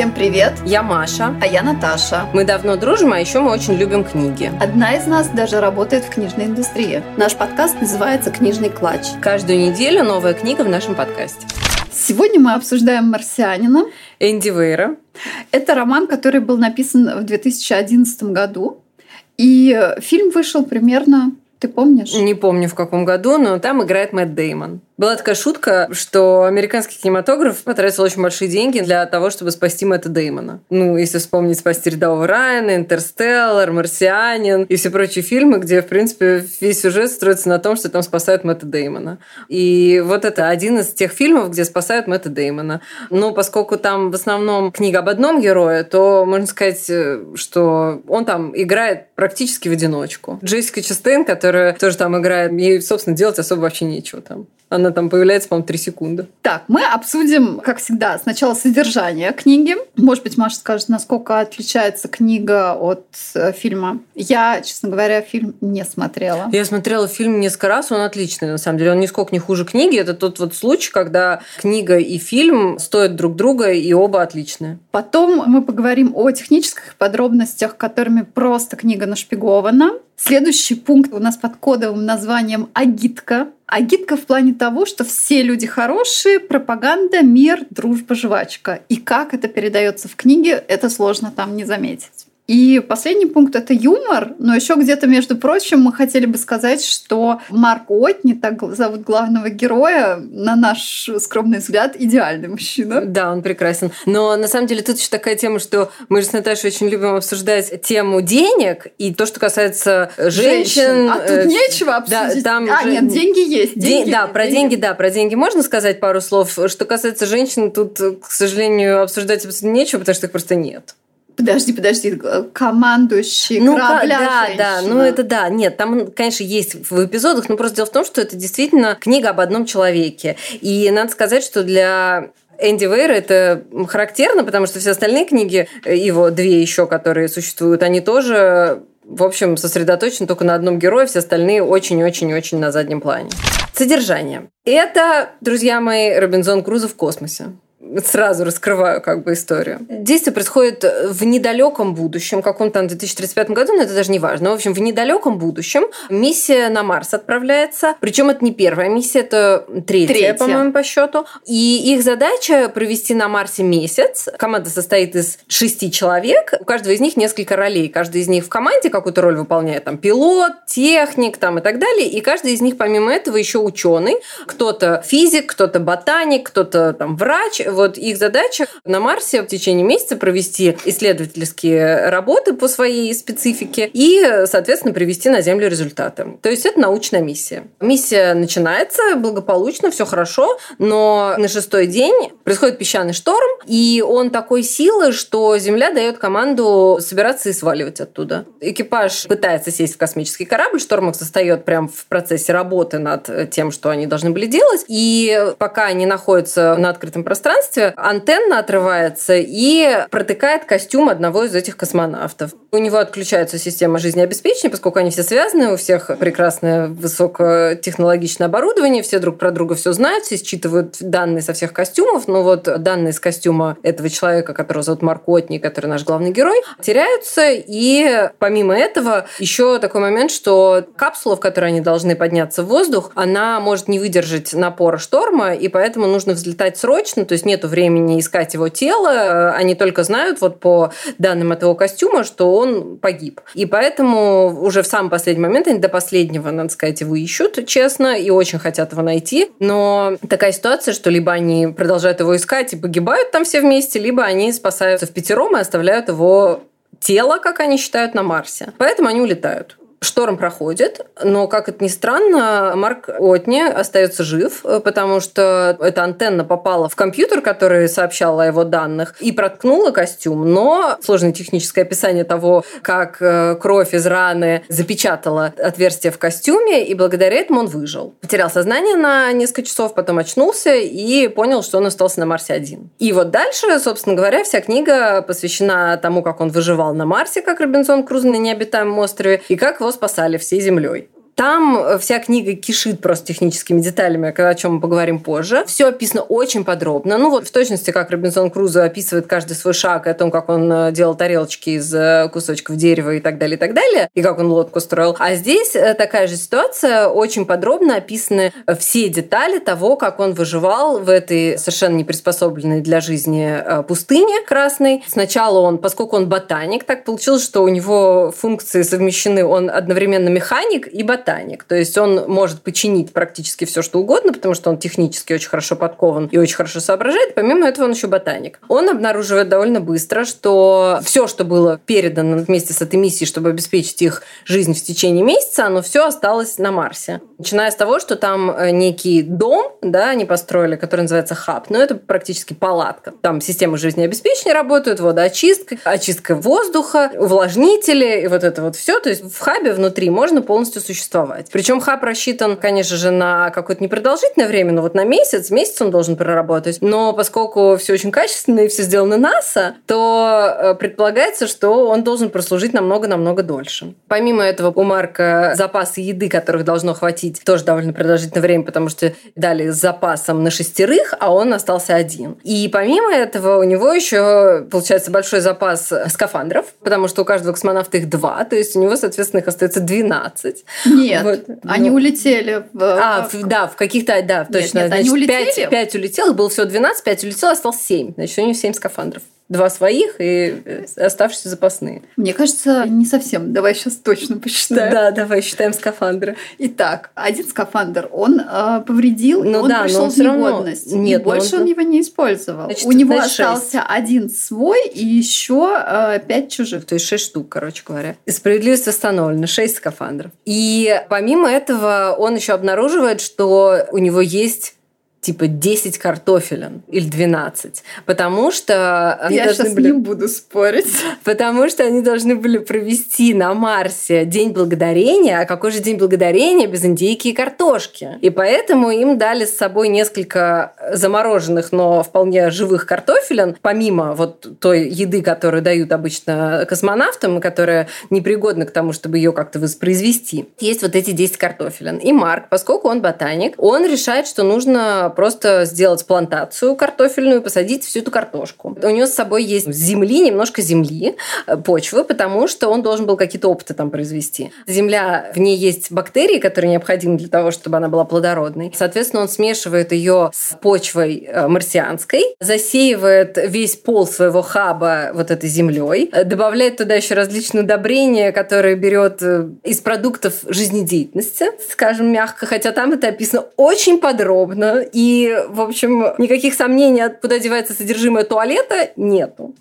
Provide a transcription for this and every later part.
Всем привет! Я Маша. А я Наташа. Мы давно дружим, а еще мы очень любим книги. Одна из нас даже работает в книжной индустрии. Наш подкаст называется «Книжный клатч». Каждую неделю новая книга в нашем подкасте. Сегодня мы обсуждаем «Марсианина». Энди Вейра. Это роман, который был написан в 2011 году. И фильм вышел примерно, ты помнишь? Не помню в каком году, но там играет Мэтт Деймон. Была такая шутка, что американский кинематограф потратил очень большие деньги для того, чтобы спасти Мэтта Деймона. Ну, если вспомнить «Спасти рядового Райана», «Интерстеллар», «Марсианин» и все прочие фильмы, где, в принципе, весь сюжет строится на том, что там спасают Мэтта Деймона. И вот это один из тех фильмов, где спасают Мэтта Деймона. Но поскольку там в основном книга об одном герое, то можно сказать, что он там играет практически в одиночку. Джессика Честейн, которая тоже там играет, ей, собственно, делать особо вообще нечего там. Она там появляется, по-моему, три секунды. Так, мы обсудим, как всегда, сначала содержание книги. Может быть, Маша скажет, насколько отличается книга от э, фильма. Я, честно говоря, фильм не смотрела. Я смотрела фильм несколько раз, он отличный, на самом деле. Он нисколько не хуже книги. Это тот вот случай, когда книга и фильм стоят друг друга, и оба отличные. Потом мы поговорим о технических подробностях, которыми просто книга нашпигована. Следующий пункт у нас под кодовым названием «Агитка». Агитка в плане того, что все люди хорошие, пропаганда, мир, дружба, жвачка. И как это передается в книге, это сложно там не заметить. И последний пункт это юмор, но еще где-то, между прочим, мы хотели бы сказать, что Марк Уотни, так зовут главного героя, на наш скромный взгляд, идеальный мужчина. Да, он прекрасен. Но на самом деле тут еще такая тема, что мы же с Наташей очень любим обсуждать тему денег и то, что касается женщин. женщин. А тут э, нечего обсудить. Да, там а, же... нет, деньги есть. Деньги, да, про деньги. деньги, да, про деньги можно сказать пару слов. Что касается женщин, тут, к сожалению, обсуждать абсолютно нечего, потому что их просто нет. Подожди, подожди, командующий ну, корабля Да, женщина. да, ну это да. Нет, там, конечно, есть в эпизодах, но просто дело в том, что это действительно книга об одном человеке. И надо сказать, что для Энди Вейра это характерно, потому что все остальные книги, э, его две еще, которые существуют, они тоже в общем, сосредоточены только на одном герое, все остальные очень-очень-очень на заднем плане. Содержание. Это, друзья мои, Робинзон Крузо в космосе сразу раскрываю как бы историю. Действие происходит в недалеком будущем, каком-то там 2035 году, но это даже не важно. В общем, в недалеком будущем миссия на Марс отправляется. Причем это не первая миссия, это третья, третья. по-моему, по счету. И их задача провести на Марсе месяц. Команда состоит из шести человек. У каждого из них несколько ролей. Каждый из них в команде какую-то роль выполняет. Там пилот, техник там, и так далее. И каждый из них, помимо этого, еще ученый. Кто-то физик, кто-то ботаник, кто-то там врач вот их задача на Марсе в течение месяца провести исследовательские работы по своей специфике и, соответственно, привести на Землю результаты. То есть это научная миссия. Миссия начинается благополучно, все хорошо, но на шестой день происходит песчаный шторм, и он такой силы, что Земля дает команду собираться и сваливать оттуда. Экипаж пытается сесть в космический корабль, шторм их состоит прямо в процессе работы над тем, что они должны были делать, и пока они находятся на открытом пространстве, пространстве антенна отрывается и протыкает костюм одного из этих космонавтов. У него отключается система жизнеобеспечения, поскольку они все связаны, у всех прекрасное высокотехнологичное оборудование, все друг про друга все знают, все считывают данные со всех костюмов, но вот данные из костюма этого человека, которого зовут Марк Отни, который наш главный герой, теряются, и помимо этого еще такой момент, что капсула, в которой они должны подняться в воздух, она может не выдержать напора шторма, и поэтому нужно взлетать срочно, то есть нет времени искать его тело, они только знают вот по данным этого костюма, что он погиб. И поэтому уже в самый последний момент они до последнего, надо сказать, его ищут, честно, и очень хотят его найти. Но такая ситуация, что либо они продолжают его искать и погибают там все вместе, либо они спасаются в пятером и оставляют его тело, как они считают, на Марсе. Поэтому они улетают. Шторм проходит, но, как это ни странно, Марк Отни остается жив, потому что эта антенна попала в компьютер, который сообщал о его данных, и проткнула костюм. Но сложное техническое описание того, как э, кровь из раны запечатала отверстие в костюме, и благодаря этому он выжил. Потерял сознание на несколько часов, потом очнулся и понял, что он остался на Марсе один. И вот дальше, собственно говоря, вся книга посвящена тому, как он выживал на Марсе, как Робинзон Круз на необитаемом острове, и как его спасали всей землей. Там вся книга кишит просто техническими деталями, о чем мы поговорим позже. Все описано очень подробно. Ну вот в точности, как Робинсон Крузо описывает каждый свой шаг, о том, как он э, делал тарелочки из э, кусочков дерева и так далее, и так далее, и как он лодку строил. А здесь э, такая же ситуация, очень подробно описаны все детали того, как он выживал в этой совершенно не для жизни пустыне красной. Сначала он, поскольку он ботаник, так получилось, что у него функции совмещены. Он одновременно механик и ботаник. То есть он может починить практически все, что угодно, потому что он технически очень хорошо подкован и очень хорошо соображает. Помимо этого он еще ботаник. Он обнаруживает довольно быстро, что все, что было передано вместе с этой миссией, чтобы обеспечить их жизнь в течение месяца, оно все осталось на Марсе. Начиная с того, что там э, некий дом, да, они построили, который называется хаб, но это практически палатка. Там системы жизнеобеспечения работают, водоочистка, очистка воздуха, увлажнители и вот это вот все. То есть в хабе внутри можно полностью существовать. Причем хаб рассчитан, конечно же, на какое-то непродолжительное время, но вот на месяц, месяц он должен проработать. Но поскольку все очень качественно и все сделано НАСА, то э, предполагается, что он должен прослужить намного-намного дольше. Помимо этого, у Марка запасы еды, которых должно хватить, тоже довольно продолжительное время, потому что дали с запасом на шестерых, а он остался один. И помимо этого, у него еще получается большой запас скафандров, потому что у каждого космонавта их два, то есть у него, соответственно, их остается 12. Нет, вот. они ну. улетели. В... А, в, да, в каких-то, да, точно. Нет, нет, они улетели. 5, 5 улетело, было всего 12, 5 улетело, осталось 7. Значит, у него 7 скафандров два своих и э, оставшиеся запасные. Мне кажется, не совсем. Давай сейчас точно посчитаем. Да, давай считаем скафандры. Итак, один скафандр он э, повредил, ну, он да, пришел в негодность. Равно... Нет, и больше он... он его не использовал. Значит, У него остался 6. один свой и еще э, пять чужих. То есть шесть штук, короче говоря. И справедливость восстановлена, шесть скафандров. И помимо этого он еще обнаруживает, что у него есть типа 10 картофелин или 12, потому что они Я сейчас были... не буду спорить. Потому что они должны были провести на Марсе День Благодарения, а какой же День Благодарения без индейки и картошки? И поэтому им дали с собой несколько замороженных, но вполне живых картофелин, помимо вот той еды, которую дают обычно космонавтам, которая непригодна к тому, чтобы ее как-то воспроизвести. Есть вот эти 10 картофелин. И Марк, поскольку он ботаник, он решает, что нужно просто сделать плантацию картофельную, посадить всю эту картошку. У него с собой есть земли, немножко земли, э, почвы, потому что он должен был какие-то опыты там произвести. Земля, в ней есть бактерии, которые необходимы для того, чтобы она была плодородной. Соответственно, он смешивает ее с почвой э, марсианской, засеивает весь пол своего хаба вот этой землей, э, добавляет туда еще различные удобрения, которые берет из продуктов жизнедеятельности, скажем мягко, хотя там это описано очень подробно в общем, никаких сомнений, куда девается содержимое туалета, нету.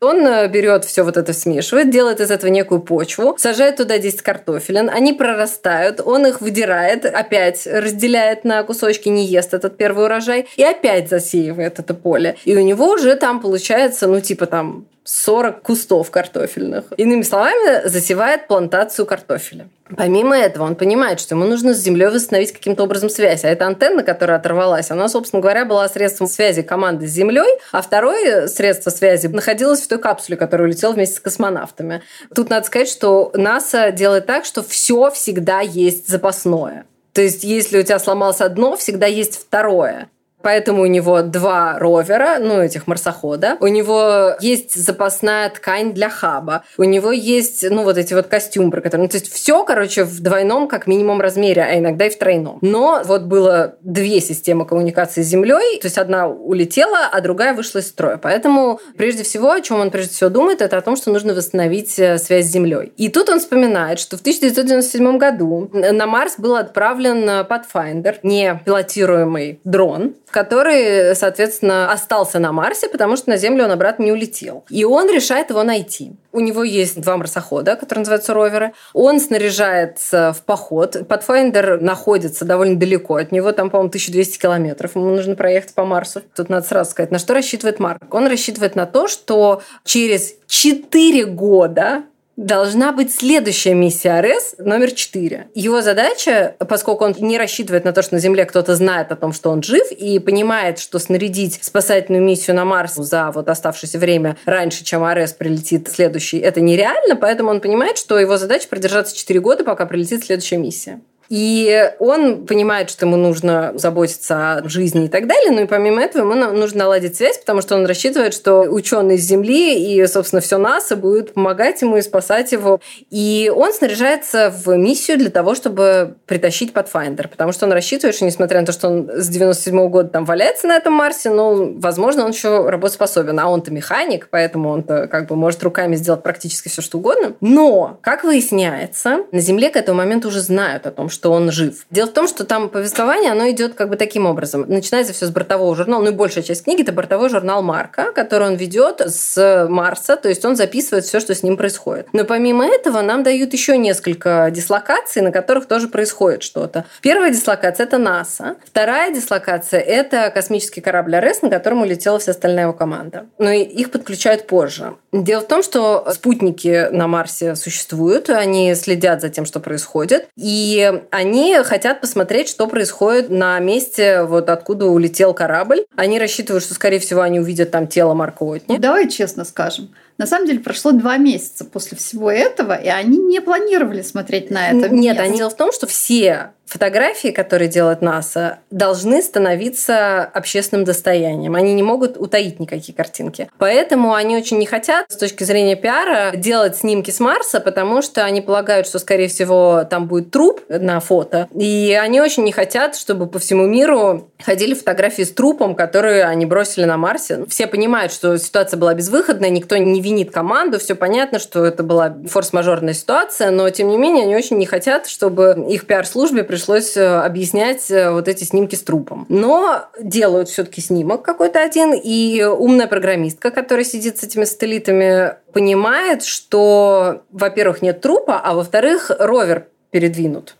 Он э, берет все вот это, смешивает, делает из этого некую почву, сажает туда 10 картофелин, они прорастают, он их выдирает, опять разделяет на кусочки, не ест этот первый урожай, и опять засеивает это поле. И у него уже там получается, ну, типа там 40 кустов картофельных. Иными словами, засевает плантацию картофеля. Помимо этого, он понимает, что ему нужно с землей восстановить каким-то образом связь. А эта антенна, которая оторвалась, она, собственно говоря, была средством связи команды с землей, а второе средство связи находилось в той капсуле, которая улетела вместе с космонавтами. Тут надо сказать, что НАСА делает так, что все всегда есть запасное. То есть, если у тебя сломалось одно, всегда есть второе. Поэтому у него два ровера, ну, этих марсохода. У него есть запасная ткань для хаба. У него есть, ну, вот эти вот костюмы, про которые... Ну, то есть все, короче, в двойном, как минимум, размере, а иногда и в тройном. Но вот было две системы коммуникации с Землей. То есть одна улетела, а другая вышла из строя. Поэтому прежде всего, о чем он прежде всего думает, это о том, что нужно восстановить э, связь с Землей. И тут он вспоминает, что в 1997 году на Марс был отправлен Pathfinder, не пилотируемый дрон, который, соответственно, остался на Марсе, потому что на Землю он обратно не улетел. И он решает его найти. У него есть два марсохода, которые называются роверы. Он снаряжается в поход. Pathfinder находится довольно далеко от него, там, по-моему, 1200 километров. Ему нужно проехать по Марсу. Тут надо сразу сказать, на что рассчитывает Марк. Он рассчитывает на то, что через 4 года должна быть следующая миссия РС номер 4. Его задача, поскольку он не рассчитывает на то, что на Земле кто-то знает о том, что он жив, и понимает, что снарядить спасательную миссию на Марс за вот оставшееся время раньше, чем РС прилетит следующий, это нереально, поэтому он понимает, что его задача продержаться 4 года, пока прилетит следующая миссия. И он понимает, что ему нужно заботиться о жизни и так далее, но и помимо этого ему нужно наладить связь, потому что он рассчитывает, что ученые с Земли и, собственно, все НАСА будут помогать ему и спасать его. И он снаряжается в миссию для того, чтобы притащить Pathfinder, потому что он рассчитывает, что несмотря на то, что он с 97 -го года там валяется на этом Марсе, ну, возможно, он еще работоспособен, а он-то механик, поэтому он-то как бы может руками сделать практически все, что угодно. Но, как выясняется, на Земле к этому моменту уже знают о том, что он жив. Дело в том, что там повествование, оно идет как бы таким образом. Начинается все с бортового журнала, ну и большая часть книги это бортовой журнал Марка, который он ведет с Марса, то есть он записывает все, что с ним происходит. Но помимо этого нам дают еще несколько дислокаций, на которых тоже происходит что-то. Первая дислокация это НАСА, вторая дислокация это космический корабль РС, на котором улетела вся остальная его команда. Но их подключают позже. Дело в том, что спутники на Марсе существуют, они следят за тем, что происходит, и они хотят посмотреть, что происходит на месте, вот откуда улетел корабль. Они рассчитывают, что, скорее всего, они увидят там тело Марка Уотни. Давай честно скажем. На самом деле прошло два месяца после всего этого, и они не планировали смотреть на это. Нет, они дело в том, что все фотографии, которые делает НАСА, должны становиться общественным достоянием. Они не могут утаить никакие картинки. Поэтому они очень не хотят с точки зрения пиара делать снимки с Марса, потому что они полагают, что, скорее всего, там будет труп на фото. И они очень не хотят, чтобы по всему миру ходили фотографии с трупом, которые они бросили на Марсе. Все понимают, что ситуация была безвыходная, никто не винит команду, все понятно, что это была форс-мажорная ситуация, но, тем не менее, они очень не хотят, чтобы их пиар-службе пришлось э, объяснять э, вот эти снимки с трупом. Но делают все-таки снимок какой-то один, и умная программистка, которая сидит с этими сателлитами, понимает, что, во-первых, нет трупа, а во-вторых, ровер передвинут.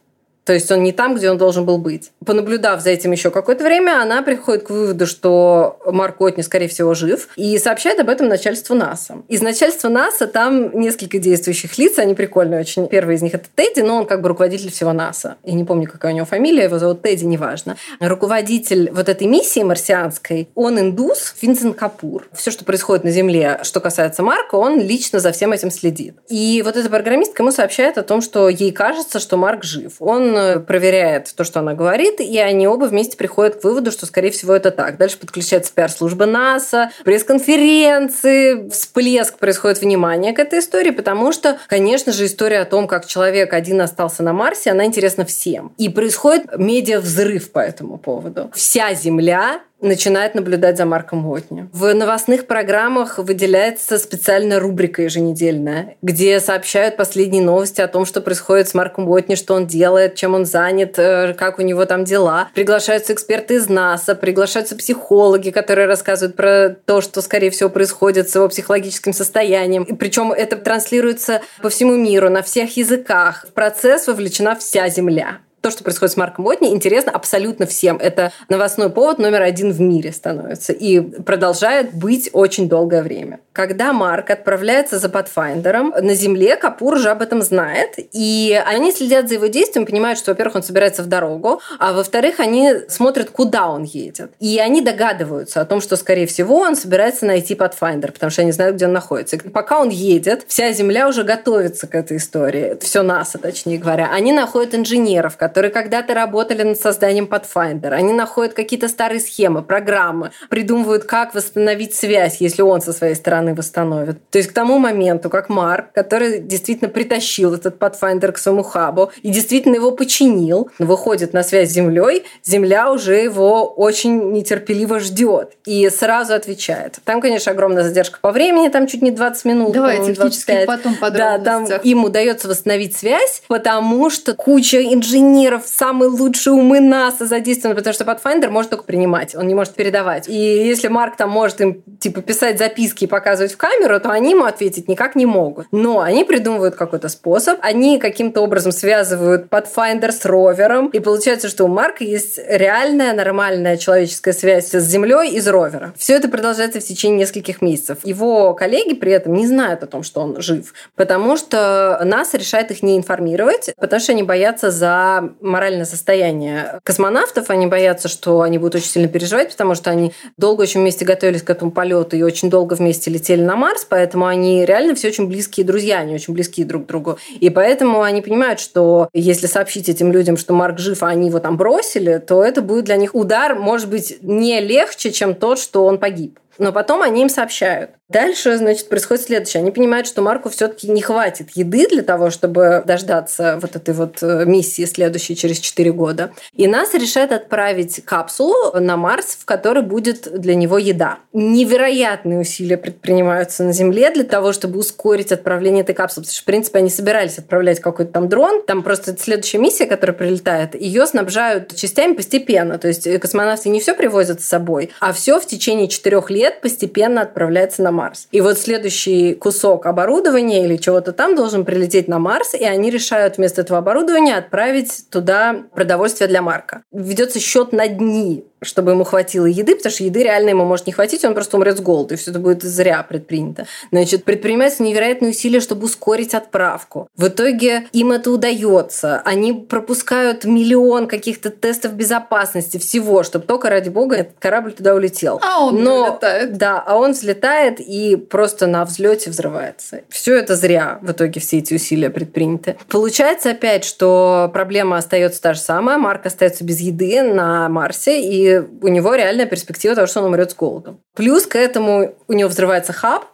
То есть он не там, где он должен был быть. Понаблюдав за этим еще какое-то время, она приходит к выводу, что Марк Отни, скорее всего, жив, и сообщает об этом начальству НАСА. Из начальства НАСА там несколько действующих лиц, они прикольные очень. Первый из них это Тедди, но он как бы руководитель всего НАСА. Я не помню, какая у него фамилия, его зовут Тедди, неважно. Руководитель вот этой миссии марсианской, он индус, Винсент Капур. Все, что происходит на Земле, что касается Марка, он лично за всем этим следит. И вот эта программистка ему сообщает о том, что ей кажется, что Марк жив. Он проверяет то, что она говорит, и они оба вместе приходят к выводу, что, скорее всего, это так. Дальше подключается пиар-служба НАСА, пресс-конференции, всплеск происходит внимание к этой истории, потому что, конечно же, история о том, как человек один остался на Марсе, она интересна всем. И происходит медиа-взрыв по этому поводу. Вся Земля начинает наблюдать за Марком Уотни. В новостных программах выделяется специальная рубрика еженедельная, где сообщают последние новости о том, что происходит с Марком Уотни, что он делает, чем он занят, э, как у него там дела. Приглашаются эксперты из НАСА, приглашаются психологи, которые рассказывают про то, что, скорее всего, происходит с его психологическим состоянием. И причем это транслируется по всему миру, на всех языках. В процесс вовлечена вся Земля то, что происходит с Марком Уотни, интересно абсолютно всем. Это новостной повод номер один в мире становится и продолжает быть очень долгое время. Когда Марк отправляется за Pathfinder, на Земле Капур уже об этом знает, и они следят за его действием, понимают, что, во-первых, он собирается в дорогу, а во-вторых, они смотрят, куда он едет. И они догадываются о том, что, скорее всего, он собирается найти Pathfinder, потому что они знают, где он находится. И пока он едет, вся Земля уже готовится к этой истории. Все НАСА, точнее говоря. Они находят инженеров, которые когда-то работали над созданием Pathfinder. Они находят какие-то старые схемы, программы, придумывают, как восстановить связь, если он со своей стороны восстановят. То есть к тому моменту, как Марк, который действительно притащил этот Pathfinder к своему хабу и действительно его починил, выходит на связь с Землей, Земля уже его очень нетерпеливо ждет и сразу отвечает. Там, конечно, огромная задержка по времени, там чуть не 20 минут. Давай технически потом Да, там им удается восстановить связь, потому что куча инженеров, самые лучшие умы НАСА задействованы, потому что Pathfinder может только принимать, он не может передавать. И если Марк там может им типа писать записки и показывать в камеру, то они ему ответить никак не могут. Но они придумывают какой-то способ, они каким-то образом связывают Pathfinder с ровером, и получается, что у Марка есть реальная нормальная человеческая связь с Землей из ровера. Все это продолжается в течение нескольких месяцев. Его коллеги при этом не знают о том, что он жив, потому что НАСА решает их не информировать, потому что они боятся за моральное состояние космонавтов, они боятся, что они будут очень сильно переживать, потому что они долго очень вместе готовились к этому полету и очень долго вместе летели на Марс, поэтому они реально все очень близкие друзья, они очень близкие друг к другу. И поэтому они понимают, что если сообщить этим людям, что Марк жив, а они его там бросили, то это будет для них удар, может быть, не легче, чем тот, что он погиб. Но потом они им сообщают. Дальше, значит, происходит следующее. Они понимают, что Марку все-таки не хватит еды для того, чтобы дождаться вот этой вот э, миссии следующей через 4 года. И НАСА решает отправить капсулу на Марс, в которой будет для него еда. Невероятные усилия предпринимаются на Земле для того, чтобы ускорить отправление этой капсулы. Потому что, в принципе, они собирались отправлять какой-то там дрон. Там просто следующая миссия, которая прилетает, ее снабжают частями постепенно. То есть космонавты не все привозят с собой, а все в течение четырех лет постепенно отправляется на Марс. И вот следующий кусок оборудования или чего-то там должен прилететь на Марс, и они решают вместо этого оборудования отправить туда продовольствие для Марка. Ведется счет на дни чтобы ему хватило еды, потому что еды реально ему может не хватить, он просто умрет с голоду, и все это будет зря предпринято. Значит, предпринимаются невероятные усилия, чтобы ускорить отправку. В итоге им это удается. Они пропускают миллион каких-то тестов безопасности, всего, чтобы только ради бога этот корабль туда улетел. А он Но, взлетает. Да, а он взлетает и просто на взлете взрывается. Все это зря в итоге все эти усилия предприняты. Получается опять, что проблема остается та же самая. Марк остается без еды на Марсе, и у него реальная перспектива того, что он умрет с голоду. Плюс к этому у него взрывается хаб,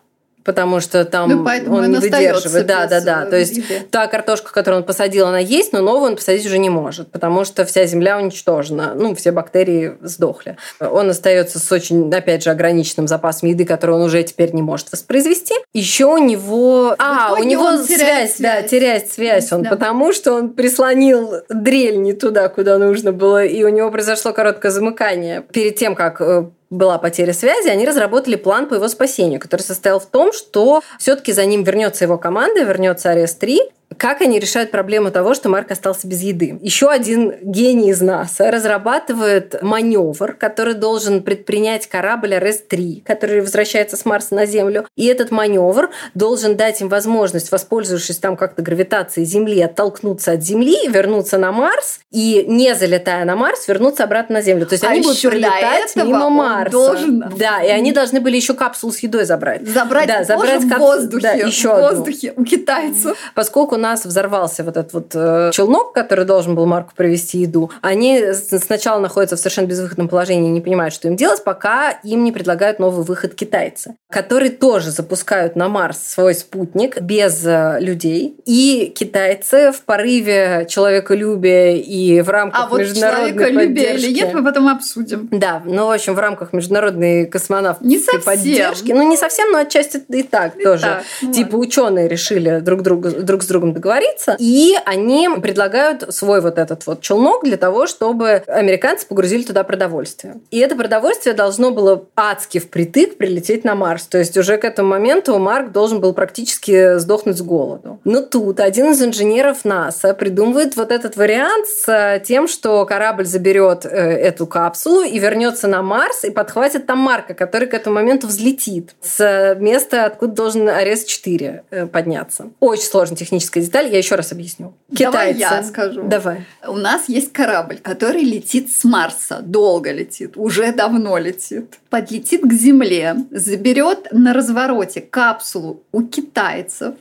потому что там ну, он не выдерживает. Да, да, да. То есть еды. та картошка, которую он посадил, она есть, но новую он посадить уже не может, потому что вся земля уничтожена. Ну, все бактерии сдохли. Он остается с очень, опять же, ограниченным запасом еды, который он уже теперь не может воспроизвести. Еще у него... А, у него связь, связь, да, теряет связь он, да. потому что он прислонил дрель не туда, куда нужно было, и у него произошло короткое замыкание перед тем, как э, была потеря связи, они разработали план по его спасению, который состоял в том, что все-таки за ним вернется его команда, вернется Арест 3, как они решают проблему того, что Марк остался без еды? Еще один гений из НАСА разрабатывает маневр, который должен предпринять корабль РС-3, который возвращается с Марса на Землю. И этот маневр должен дать им возможность, воспользовавшись там как-то гравитацией Земли, оттолкнуться от Земли, вернуться на Марс и, не залетая на Марс, вернуться обратно на Землю. То есть а они будут пролетать мимо Марса. Должен... Да, и они должны были еще капсулу с едой забрать. Забрать, да, забрать капсулу, в воздухе. Да, еще в воздухе одну. у китайцев. Поскольку нас взорвался вот этот вот э, челнок, который должен был Марку привезти еду, они сначала находятся в совершенно безвыходном положении и не понимают, что им делать, пока им не предлагают новый выход китайцы, которые тоже запускают на Марс свой спутник без э, людей. И китайцы в порыве человеколюбия и в рамках а вот международной поддержки... или нет, мы потом обсудим. Да, ну, в общем, в рамках международной космонавтской поддержки. Ну, не совсем, но отчасти и так и тоже. Так, ну, типа ученые решили друг, друга, друг с другом другом договориться, и они предлагают свой вот этот вот челнок для того, чтобы американцы погрузили туда продовольствие. И это продовольствие должно было адски впритык прилететь на Марс. То есть уже к этому моменту Марк должен был практически сдохнуть с голоду. Но тут один из инженеров НАСА придумывает вот этот вариант с тем, что корабль заберет э, эту капсулу и вернется на Марс и подхватит там Марка, который к этому моменту взлетит с места, откуда должен Арес-4 э, подняться. Очень сложная техническая техническая деталь, я еще раз объясню. Китайцы. Давай я скажу. Давай. У нас есть корабль, который летит с Марса, долго летит, уже давно летит. Подлетит к Земле, заберет на развороте капсулу у китайцев,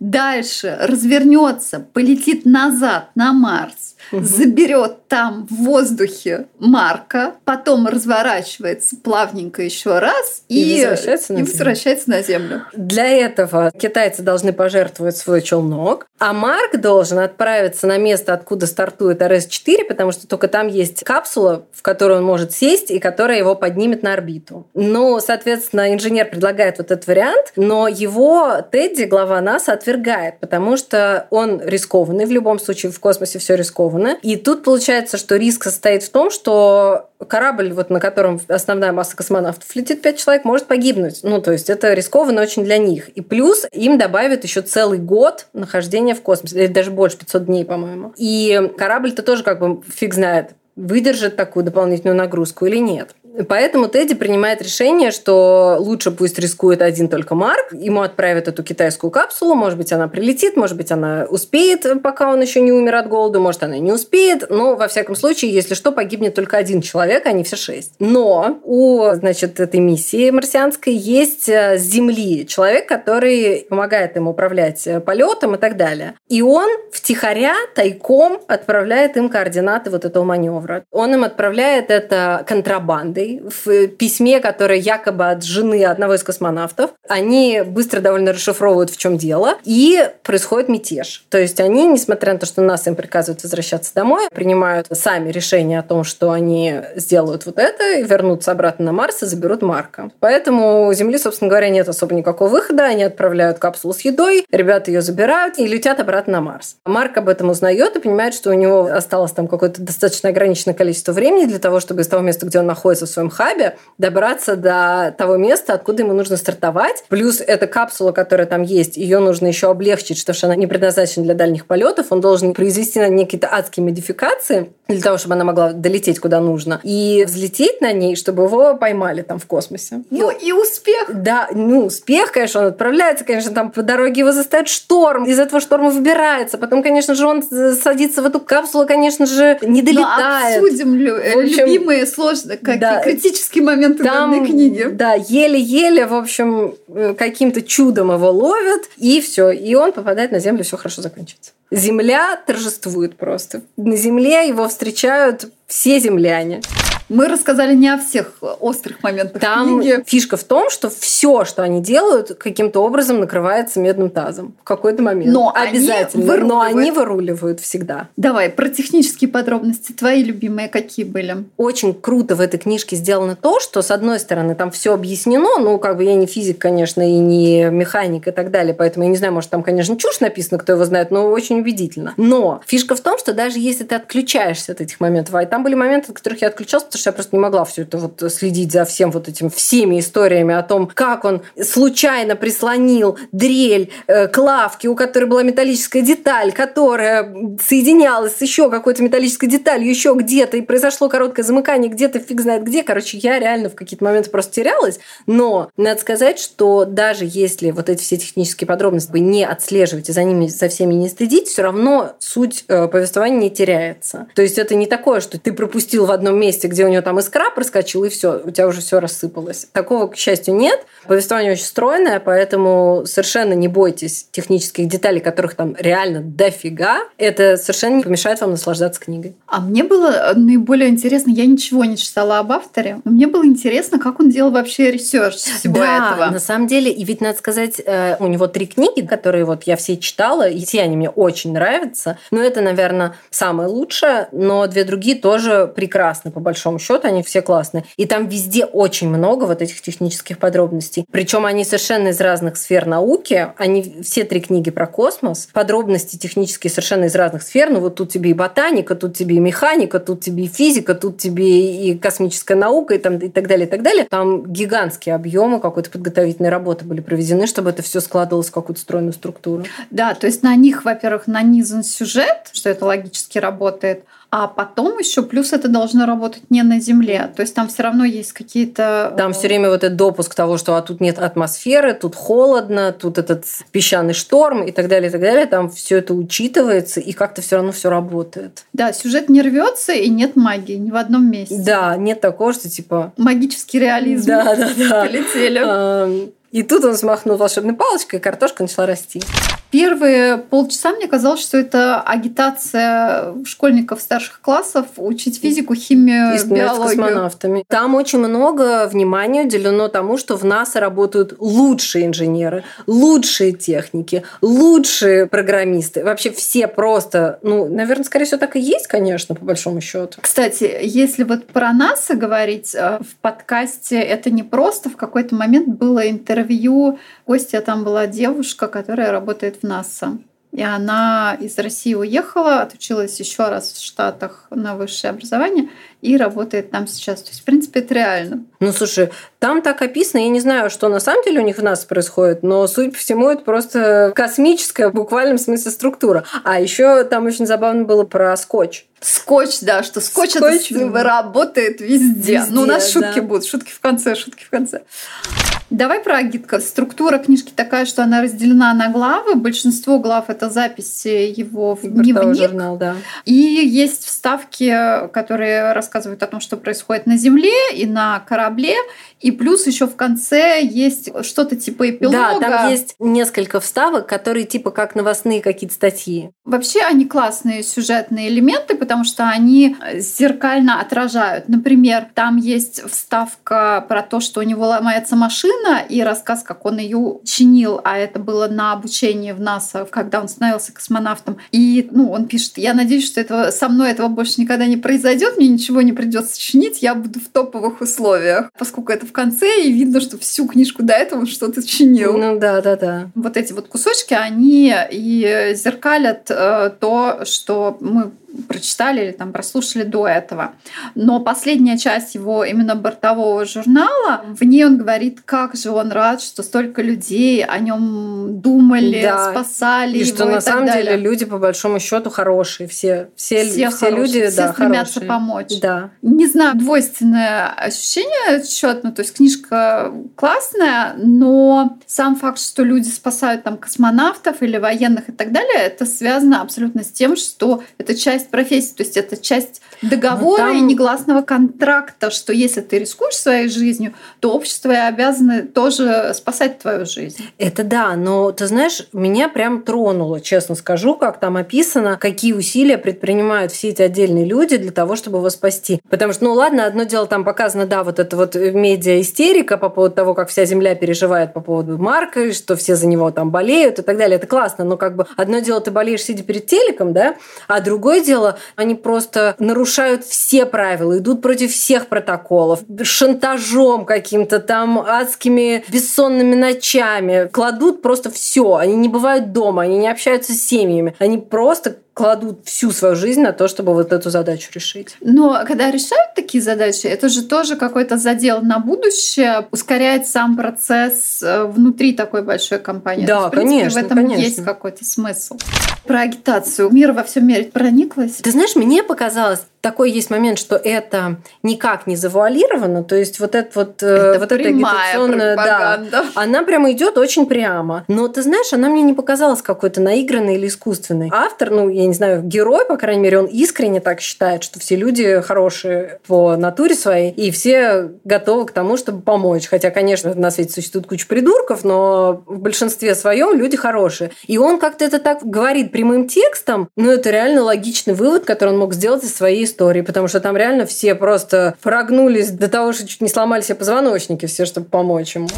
дальше развернется, полетит назад на Марс, угу. заберет там в воздухе Марка, потом разворачивается плавненько еще раз и, и, возвращается, на и возвращается на Землю. Для этого китайцы должны пожертвовать свой челнок, а Марк должен отправиться на место, откуда стартует РС-4, потому что только там есть капсула, в которую он может сесть и которая его поднимет на орбиту. Ну, соответственно, инженер предлагает вот этот вариант, но его Тедди, глава НАСА, отвергает, потому что он рискованный. В любом случае в космосе все рискованно рискованно. И тут получается, что риск состоит в том, что корабль, вот на котором основная масса космонавтов летит 5 человек, может погибнуть. Ну, то есть это рискованно очень для них. И плюс им добавят еще целый год нахождения в космосе, или даже больше, 500 дней, по-моему. И корабль-то тоже как бы фиг знает, выдержит такую дополнительную нагрузку или нет. Поэтому Тедди принимает решение, что лучше пусть рискует один только Марк. Ему отправят эту китайскую капсулу. Может быть, она прилетит, может быть, она успеет, пока он еще не умер от голода, может, она не успеет. Но, во всяком случае, если что, погибнет только один человек, а не все шесть. Но у, значит, этой миссии марсианской есть э, с Земли человек, который помогает им управлять э, полетом и так далее. И он втихаря, тайком отправляет им координаты вот этого маневра. Он им отправляет это контрабандой в письме, которое якобы от жены одного из космонавтов. Они быстро довольно расшифровывают, в чем дело, и происходит мятеж. То есть они, несмотря на то, что нас им приказывают возвращаться домой, принимают сами решение о том, что они сделают вот это и вернутся обратно на Марс и заберут Марка. Поэтому у Земли, собственно говоря, нет особо никакого выхода. Они отправляют капсулу с едой, ребята ее забирают и летят обратно на Марс. Марк об этом узнает и понимает, что у него осталось там какое-то достаточно ограниченное количество времени для того, чтобы из того места, где он находится своем хабе, добраться до того места, откуда ему нужно стартовать. Плюс эта капсула, которая там есть, ее нужно еще облегчить, потому что она не предназначена для дальних полетов. Он должен произвести на ней какие-то адские модификации для того, чтобы она могла долететь куда нужно. И взлететь на ней, чтобы его поймали там в космосе. Ну и успех. Да, ну успех, конечно, он отправляется, конечно, там по дороге его заставит шторм, из этого шторма выбирается. Потом, конечно же, он садится в эту капсулу, конечно же, не ну, долетает. Ну, обсудим общем, любимые сложные, как да, критические моменты там, данной книги. Да, еле-еле, в общем, каким-то чудом его ловят, и все, и он попадает на землю, все хорошо закончится. Земля торжествует просто. На земле его встречают все земляне. Мы рассказали не о всех острых моментах Там книги. фишка в том, что все, что они делают, каким-то образом накрывается медным тазом в какой-то момент. Но обязательно. Они но они выруливают всегда. Давай про технические подробности. Твои любимые какие были? Очень круто в этой книжке сделано то, что с одной стороны там все объяснено, ну как бы я не физик, конечно, и не механик и так далее, поэтому я не знаю, может там, конечно, чушь написано, кто его знает, но очень убедительно. Но фишка в том, что даже если ты отключаешься от этих моментов, а там были моменты, от которых я отключался, потому что я просто не могла все это вот следить за всем вот этим всеми историями о том, как он случайно прислонил дрель э, к лавке, у которой была металлическая деталь, которая соединялась с еще какой-то металлической деталью еще где-то, и произошло короткое замыкание где-то, фиг знает где. Короче, я реально в какие-то моменты просто терялась. Но надо сказать, что даже если вот эти все технические подробности не отслеживаете, за ними со всеми не следить, все равно суть э, повествования не теряется. То есть это не такое, что ты пропустил в одном месте, где у него там искра проскочила, и все, у тебя уже все рассыпалось. Такого, к счастью, нет. Повествование очень стройное, поэтому совершенно не бойтесь технических деталей, которых там реально дофига. Это совершенно не помешает вам наслаждаться книгой. А мне было наиболее интересно, я ничего не читала об авторе, но мне было интересно, как он делал вообще research всего да, этого. на самом деле, и ведь надо сказать, э, у него три книги, которые вот я все читала, и все они мне очень нравятся. Но это, наверное, самое лучшее, но две другие тоже прекрасны, по большому счету, они все классные. И там везде очень много вот этих технических подробностей. Причем они совершенно из разных сфер науки. Они все три книги про космос. Подробности технические совершенно из разных сфер. Ну вот тут тебе и ботаника, тут тебе и механика, тут тебе и физика, тут тебе и космическая наука и, там, и так далее, и так далее. Там гигантские объемы какой-то подготовительной работы были проведены, чтобы это все складывалось в какую-то стройную структуру. Да, то есть на них, во-первых, нанизан сюжет, что это логически работает, а потом еще плюс это должно работать не на Земле. То есть там все равно есть какие-то... Там все время вот этот допуск того, что а тут нет атмосферы, тут холодно, тут этот песчаный шторм и так далее, и так далее. Там все это учитывается, и как-то все равно все работает. Да, сюжет не рвется, и нет магии ни в одном месте. Да, нет такого, что типа... Магический реализм. Да, да, да. Полетели. И тут он смахнул волшебной палочкой, и картошка начала расти. Первые полчаса мне казалось, что это агитация школьников старших классов учить физику, химию, и биологию. с космонавтами. Там очень много внимания уделено тому, что в НАСА работают лучшие инженеры, лучшие техники, лучшие программисты. Вообще все просто, ну, наверное, скорее всего, так и есть, конечно, по большому счету. Кстати, если вот про НАСА говорить, э, в подкасте это не просто. В какой-то момент было интервью, гостья там была девушка, которая работает в НАСА. и она из России уехала, отучилась еще раз в Штатах на высшее образование и работает там сейчас. То есть, в принципе, это реально. Ну, слушай, там так описано, я не знаю, что на самом деле у них в нас происходит, но, судя по всему, это просто космическая в буквальном смысле структура. А еще там очень забавно было про скотч. Скотч, да, что скотч, скотч это работает везде. везде. Ну, у нас шутки да. будут, шутки в конце, шутки в конце. Давай про агитка. Структура книжки такая, что она разделена на главы. Большинство глав это записи его в дневник. Журнал, да. И есть вставки, которые рассказывают о том, что происходит на Земле и на корабле. И плюс еще в конце есть что-то типа эпилога. Да, там есть несколько вставок, которые типа как новостные какие-то статьи. Вообще они классные сюжетные элементы, потому что они зеркально отражают. Например, там есть вставка про то, что у него ломается машина, и рассказ, как он ее чинил, а это было на обучении в НАСА, когда он становился космонавтом. И ну, он пишет, я надеюсь, что этого, со мной этого больше никогда не произойдет, мне ничего не придется чинить, я буду в топовых условиях. Поскольку это в конце, и видно, что всю книжку до этого что-то чинил. Ну да, да, да. Вот эти вот кусочки, они и зеркалят э, то, что мы прочитали или там прослушали до этого. Но последняя часть его именно бортового журнала, в ней он говорит, как же он рад, что столько людей о нем думали, да. спасали и его. что и на самом далее. деле люди по большому счету хорошие, все, все, все, все люди, все да, стремятся хорошие. помочь. Да. Не знаю, двойственное ощущение счет, ну то есть книжка классная, но сам факт, что люди спасают там космонавтов или военных и так далее, это связано абсолютно с тем, что это часть часть профессии, то есть это часть договора там... и негласного контракта, что если ты рискуешь своей жизнью, то общество и обязаны тоже спасать твою жизнь. Это да, но ты знаешь, меня прям тронуло, честно скажу, как там описано, какие усилия предпринимают все эти отдельные люди для того, чтобы его спасти. Потому что, ну ладно, одно дело там показано, да, вот это вот медиа-истерика по поводу того, как вся земля переживает по поводу Марка, что все за него там болеют и так далее. Это классно, но как бы одно дело ты болеешь, сидя перед телеком, да, а другое дело они просто нарушают все правила, идут против всех протоколов, шантажом каким-то там, адскими бессонными ночами, кладут просто все. Они не бывают дома, они не общаются с семьями, они просто кладут всю свою жизнь на то, чтобы вот эту задачу решить. Но когда решают такие задачи, это же тоже какой-то задел на будущее, ускоряет сам процесс э, внутри такой большой компании. Да, есть, в принципе, конечно. В этом конечно. есть какой-то смысл. Про агитацию. Мир во всем мире прониклась. Ты знаешь, мне показалось, такой есть момент, что это никак не завуалировано, то есть вот это вот, э, это вот эта агитационная, да, она прямо идет очень прямо. Но ты знаешь, она мне не показалась какой-то наигранной или искусственной. Автор, ну, я не знаю, герой, по крайней мере, он искренне так считает, что все люди хорошие по натуре своей, и все готовы к тому, чтобы помочь. Хотя, конечно, на свете существует куча придурков, но в большинстве своем люди хорошие. И он как-то это так говорит прямым текстом, но это реально логичный вывод, который он мог сделать из своей истории, потому что там реально все просто прогнулись до того, что чуть не сломали себе позвоночники все, чтобы помочь ему.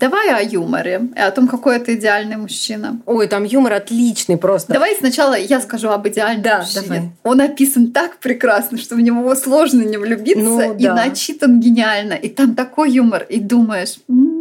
Давай о юморе, о том, какой это идеальный мужчина. Ой, там юмор отличный просто. Давай сначала я скажу об идеальном да, мужчине. Давай. Он описан так прекрасно, что в него сложно не влюбиться, ну, и да. начитан гениально. И там такой юмор, и думаешь... М-м,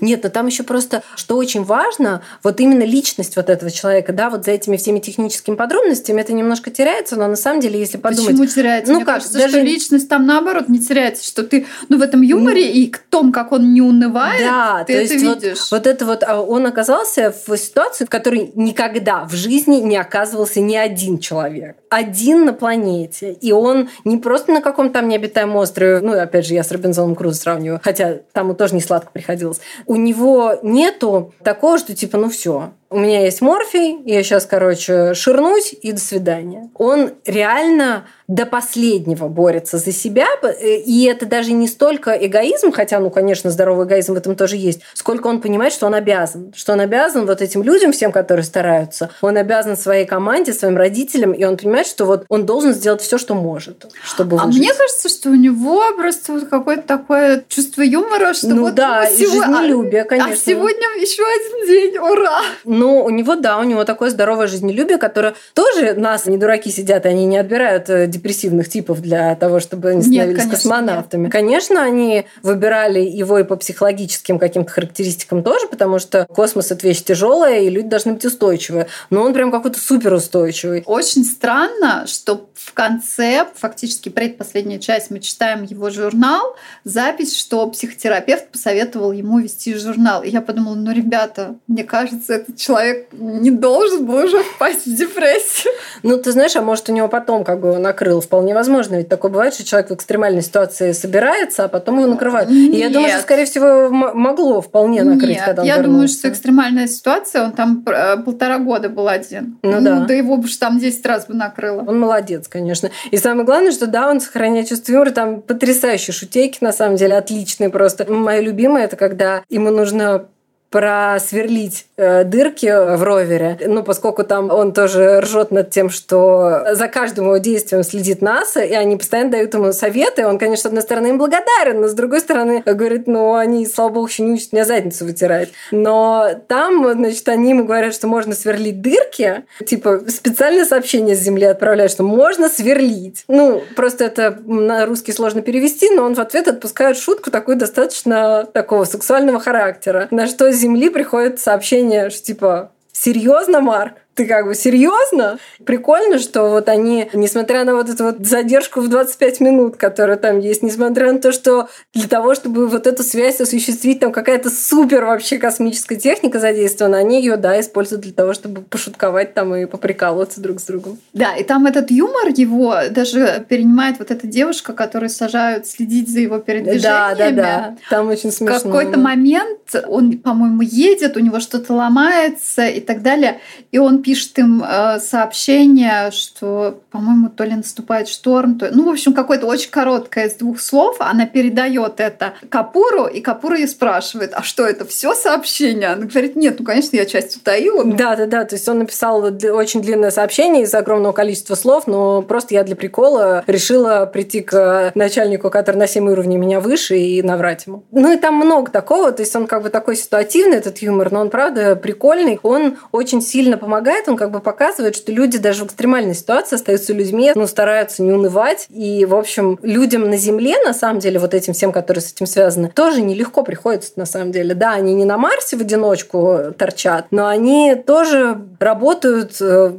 нет, но там еще просто, что очень важно, вот именно личность вот этого человека, да, вот за этими всеми техническими подробностями это немножко теряется, но на самом деле, если подумать... Почему теряется? Ну Мне как, кажется, даже... что личность там наоборот не теряется, что ты, ну, в этом юморе ну... и к том, как он не унывает, да, ты то это есть видишь. Вот, вот это вот, а он оказался в ситуации, в которой никогда в жизни не оказывался ни один человек. Один на планете. И он не просто на каком-то там необитаемом острове, ну, опять же, я с Робинзоном Крузо сравниваю, хотя там ему тоже не сладко приходилось. У него нету такого, что типа, ну все, у меня есть морфий, я сейчас, короче, ширнусь и до свидания. Он реально до последнего борется за себя, и это даже не столько эгоизм, хотя, ну, конечно, здоровый эгоизм в этом тоже есть, сколько он понимает, что он обязан, что он обязан вот этим людям, всем, которые стараются, он обязан своей команде, своим родителям, и он понимает, что вот он должен сделать все, что может, чтобы выжить. А мне кажется, что у него просто вот какое-то такое чувство юмора, что ну, вот да, всего... жизнелюбие, конечно. А сегодня еще один день, ура! Но у него, да, у него такое здоровое жизнелюбие, которое тоже нас, не дураки, сидят, и они не отбирают э, депрессивных типов для того, чтобы они становились нет, конечно, космонавтами. Нет. Конечно, они выбирали его и по психологическим каким-то характеристикам тоже, потому что космос это вещь тяжелая, и люди должны быть устойчивы. Но он прям какой-то суперустойчивый. Очень странно, что в конце, фактически предпоследняя часть, мы читаем его журнал, запись, что психотерапевт посоветовал ему вести журнал. И я подумала, ну, ребята, мне кажется, этот человек не должен был уже впасть в депрессию. Ну, ты знаешь, а может, у него потом как бы его накрыл. Вполне возможно. Ведь такое бывает, что человек в экстремальной ситуации собирается, а потом его накрывает. Нет. И я думаю, что, скорее всего, могло вполне накрыть, Нет, когда он я вернулся. думаю, что экстремальная ситуация, он там э, полтора года был один. Ну, ну да. Да его бы там 10 раз бы накрыло. Он молодец, конечно. И самое главное, что да, он сохраняет чувство юмора. Там потрясающие шутейки, на самом деле, отличные просто. Моя любимая, это когда ему нужно просверлить э, дырки в ровере. Ну, поскольку там он тоже ржет над тем, что за каждым его действием следит НАСА, и они постоянно дают ему советы. Он, конечно, с одной стороны, им благодарен, но с другой стороны, говорит, ну, они, слава богу, еще не учат меня задницу вытирать. Но там, значит, они ему говорят, что можно сверлить дырки. Типа, специальное сообщение с Земли отправляют, что можно сверлить. Ну, просто это на русский сложно перевести, но он в ответ отпускает шутку такую достаточно такого сексуального характера. На что Земли приходит сообщение, что типа Серьезно, Марк? Ты как бы серьезно? Прикольно, что вот они, несмотря на вот эту вот задержку в 25 минут, которая там есть, несмотря на то, что для того, чтобы вот эту связь осуществить, там какая-то супер вообще космическая техника задействована, они ее, да, используют для того, чтобы пошутковать там и поприкалываться друг с другом. Да, и там этот юмор его даже перенимает вот эта девушка, которую сажают следить за его передвижениями. Да, да, да. Там очень смешно. В какой-то момент он, по-моему, едет, у него что-то ломается и так далее, и он пишет им э, сообщение, что, по-моему, то ли наступает шторм, то... ну, в общем, какое-то очень короткое из двух слов. Она передает это Капуру, и Капура ее спрашивает, а что это, все сообщение? Она говорит, нет, ну, конечно, я часть утаила. Да, да, да. То есть он написал очень длинное сообщение из огромного количества слов, но просто я для прикола решила прийти к начальнику, который на 7 уровней меня выше, и наврать ему. Ну и там много такого, то есть он как бы такой ситуативный, этот юмор, но он, правда, прикольный. Он очень сильно помогает помогает, он как бы показывает, что люди даже в экстремальной ситуации остаются людьми, ну, стараются не унывать. И, в общем, людям на Земле, на самом деле, вот этим всем, которые с этим связаны, тоже нелегко приходится, на самом деле. Да, они не на Марсе в одиночку торчат, но они тоже работают э,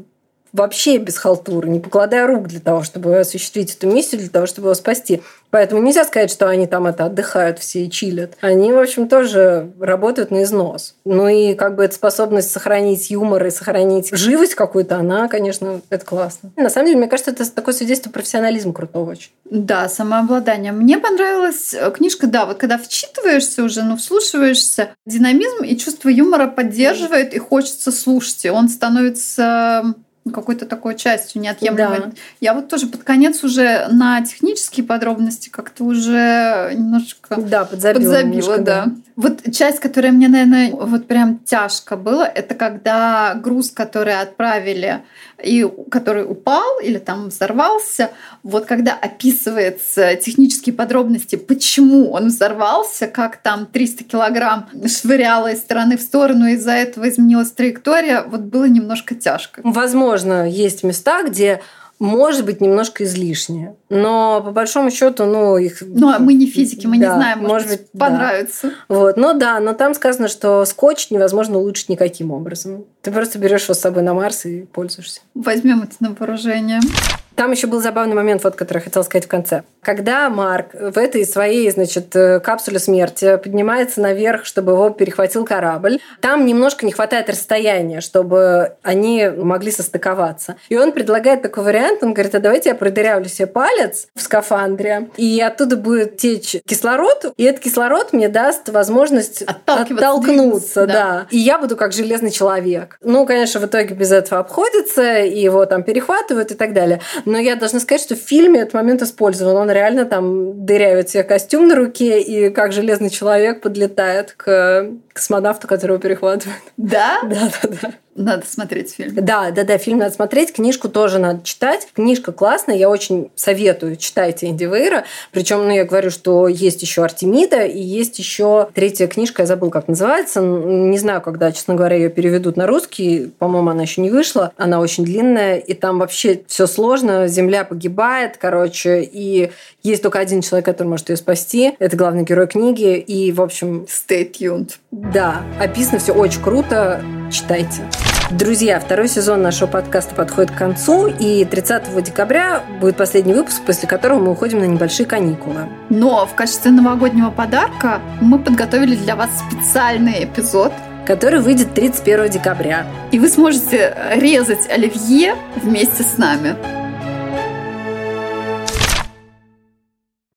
вообще без халтуры, не покладая рук для того, чтобы осуществить эту миссию, для того, чтобы его спасти. Поэтому нельзя сказать, что они там это отдыхают все и чилят. Они, в общем, тоже работают на износ. Ну и как бы эта способность сохранить юмор и сохранить живость какую-то, она, конечно, это классно. На самом деле, мне кажется, это такое свидетельство профессионализма крутого очень. Да, самообладание. Мне понравилась э, книжка, да, вот когда вчитываешься уже, ну, вслушиваешься, динамизм и чувство юмора поддерживает, и хочется слушать. И он становится какой-то такой частью неотъемлемой. Да. Я вот тоже под конец уже на технические подробности как-то уже немножко да, подзабила, подзабила немножко, да. да. Вот часть, которая мне, наверное, вот прям тяжко было, это когда груз, который отправили и который упал или там взорвался, вот когда описывается технические подробности, почему он взорвался, как там 300 килограмм швыряло из стороны в сторону, из-за этого изменилась траектория, вот было немножко тяжко. Возможно, есть места, где может быть немножко излишнее. Но по большому счету, ну, их... Ну, а мы не физики, мы да, не знаем, может, может быть, понравится. Да. Вот, но да, но там сказано, что скотч невозможно улучшить никаким образом. Ты просто берешь его с собой на Марс и пользуешься. Возьмем это на вооружение. Там еще был забавный момент, вот, который я хотела сказать в конце. Когда Марк в этой своей, значит, э, капсуле смерти поднимается наверх, чтобы его перехватил корабль, там немножко не хватает расстояния, чтобы они могли состыковаться. И он предлагает такой вариант, он говорит, а давайте я продырявлю себе палец в скафандре, и оттуда будет течь кислород, и этот кислород мне даст возможность оттолкнуться, да. да. И я буду как железный человек. Ну, конечно, в итоге без этого обходится, и его там перехватывают и так далее. Но я должна сказать, что в фильме этот момент использован. Он реально там дырявит себе костюм на руке, и как железный человек подлетает к космонавту, которого перехватывают. Да? Да, да, да. Надо смотреть фильм. Да, да, да, фильм надо смотреть, книжку тоже надо читать. Книжка классная, я очень советую, читайте Энди Вейра. Причем, ну, я говорю, что есть еще Артемида и есть еще третья книжка, я забыл, как называется. Не знаю, когда, честно говоря, ее переведут на русский. По-моему, она еще не вышла. Она очень длинная, и там вообще все сложно. Земля погибает, короче, и есть только один человек, который может ее спасти. Это главный герой книги. И, в общем... Stay tuned. Да, описано все очень круто. Читайте. Друзья, второй сезон нашего подкаста подходит к концу, и 30 декабря будет последний выпуск, после которого мы уходим на небольшие каникулы. Но в качестве новогоднего подарка мы подготовили для вас специальный эпизод, который выйдет 31 декабря. И вы сможете резать оливье вместе с нами.